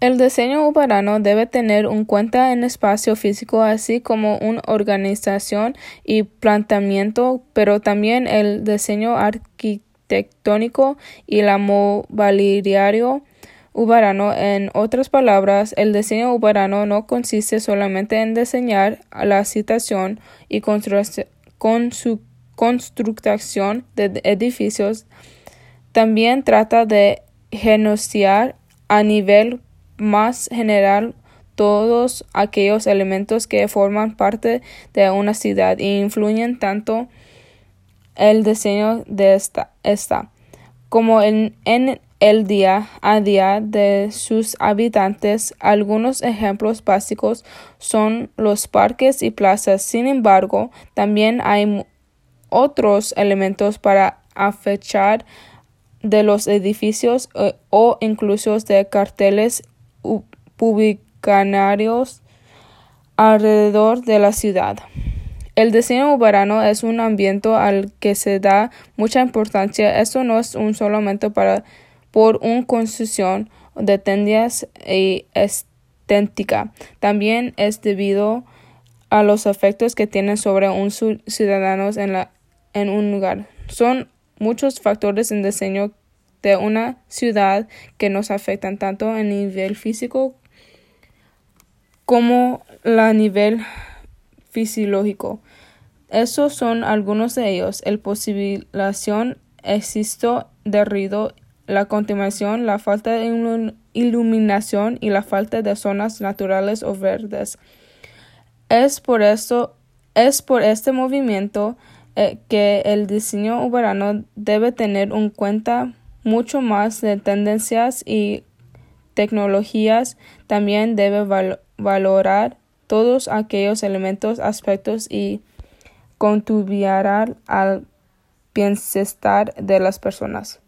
El diseño urbano debe tener en cuenta el espacio físico así como una organización y planteamiento, pero también el diseño arquitectónico y la mobiliario urbano. En otras palabras, el diseño urbano no consiste solamente en diseñar la situación y con su construcción de edificios, también trata de genociar a nivel más general todos aquellos elementos que forman parte de una ciudad e influyen tanto el diseño de esta, como en, en el día a día de sus habitantes. Algunos ejemplos básicos son los parques y plazas. Sin embargo, también hay otros elementos para afechar de los edificios eh, o incluso de carteles publicanarios alrededor de la ciudad. El diseño urbano es un ambiente al que se da mucha importancia. Esto no es un solamente para por una construcción de tendencias y estética. También es debido a los efectos que tienen sobre un ciudadano en, la, en un lugar. Son muchos factores en diseño de una ciudad que nos afectan tanto a nivel físico como a nivel fisiológico. Esos son algunos de ellos. El posibilización, existo de ruido, la contaminación, la falta de iluminación y la falta de zonas naturales o verdes. Es por esto, es por este movimiento eh, que el diseño urbano debe tener en cuenta mucho más de tendencias y tecnologías. También debe valorar todos aquellos elementos, aspectos y contribuir al bienestar de las personas.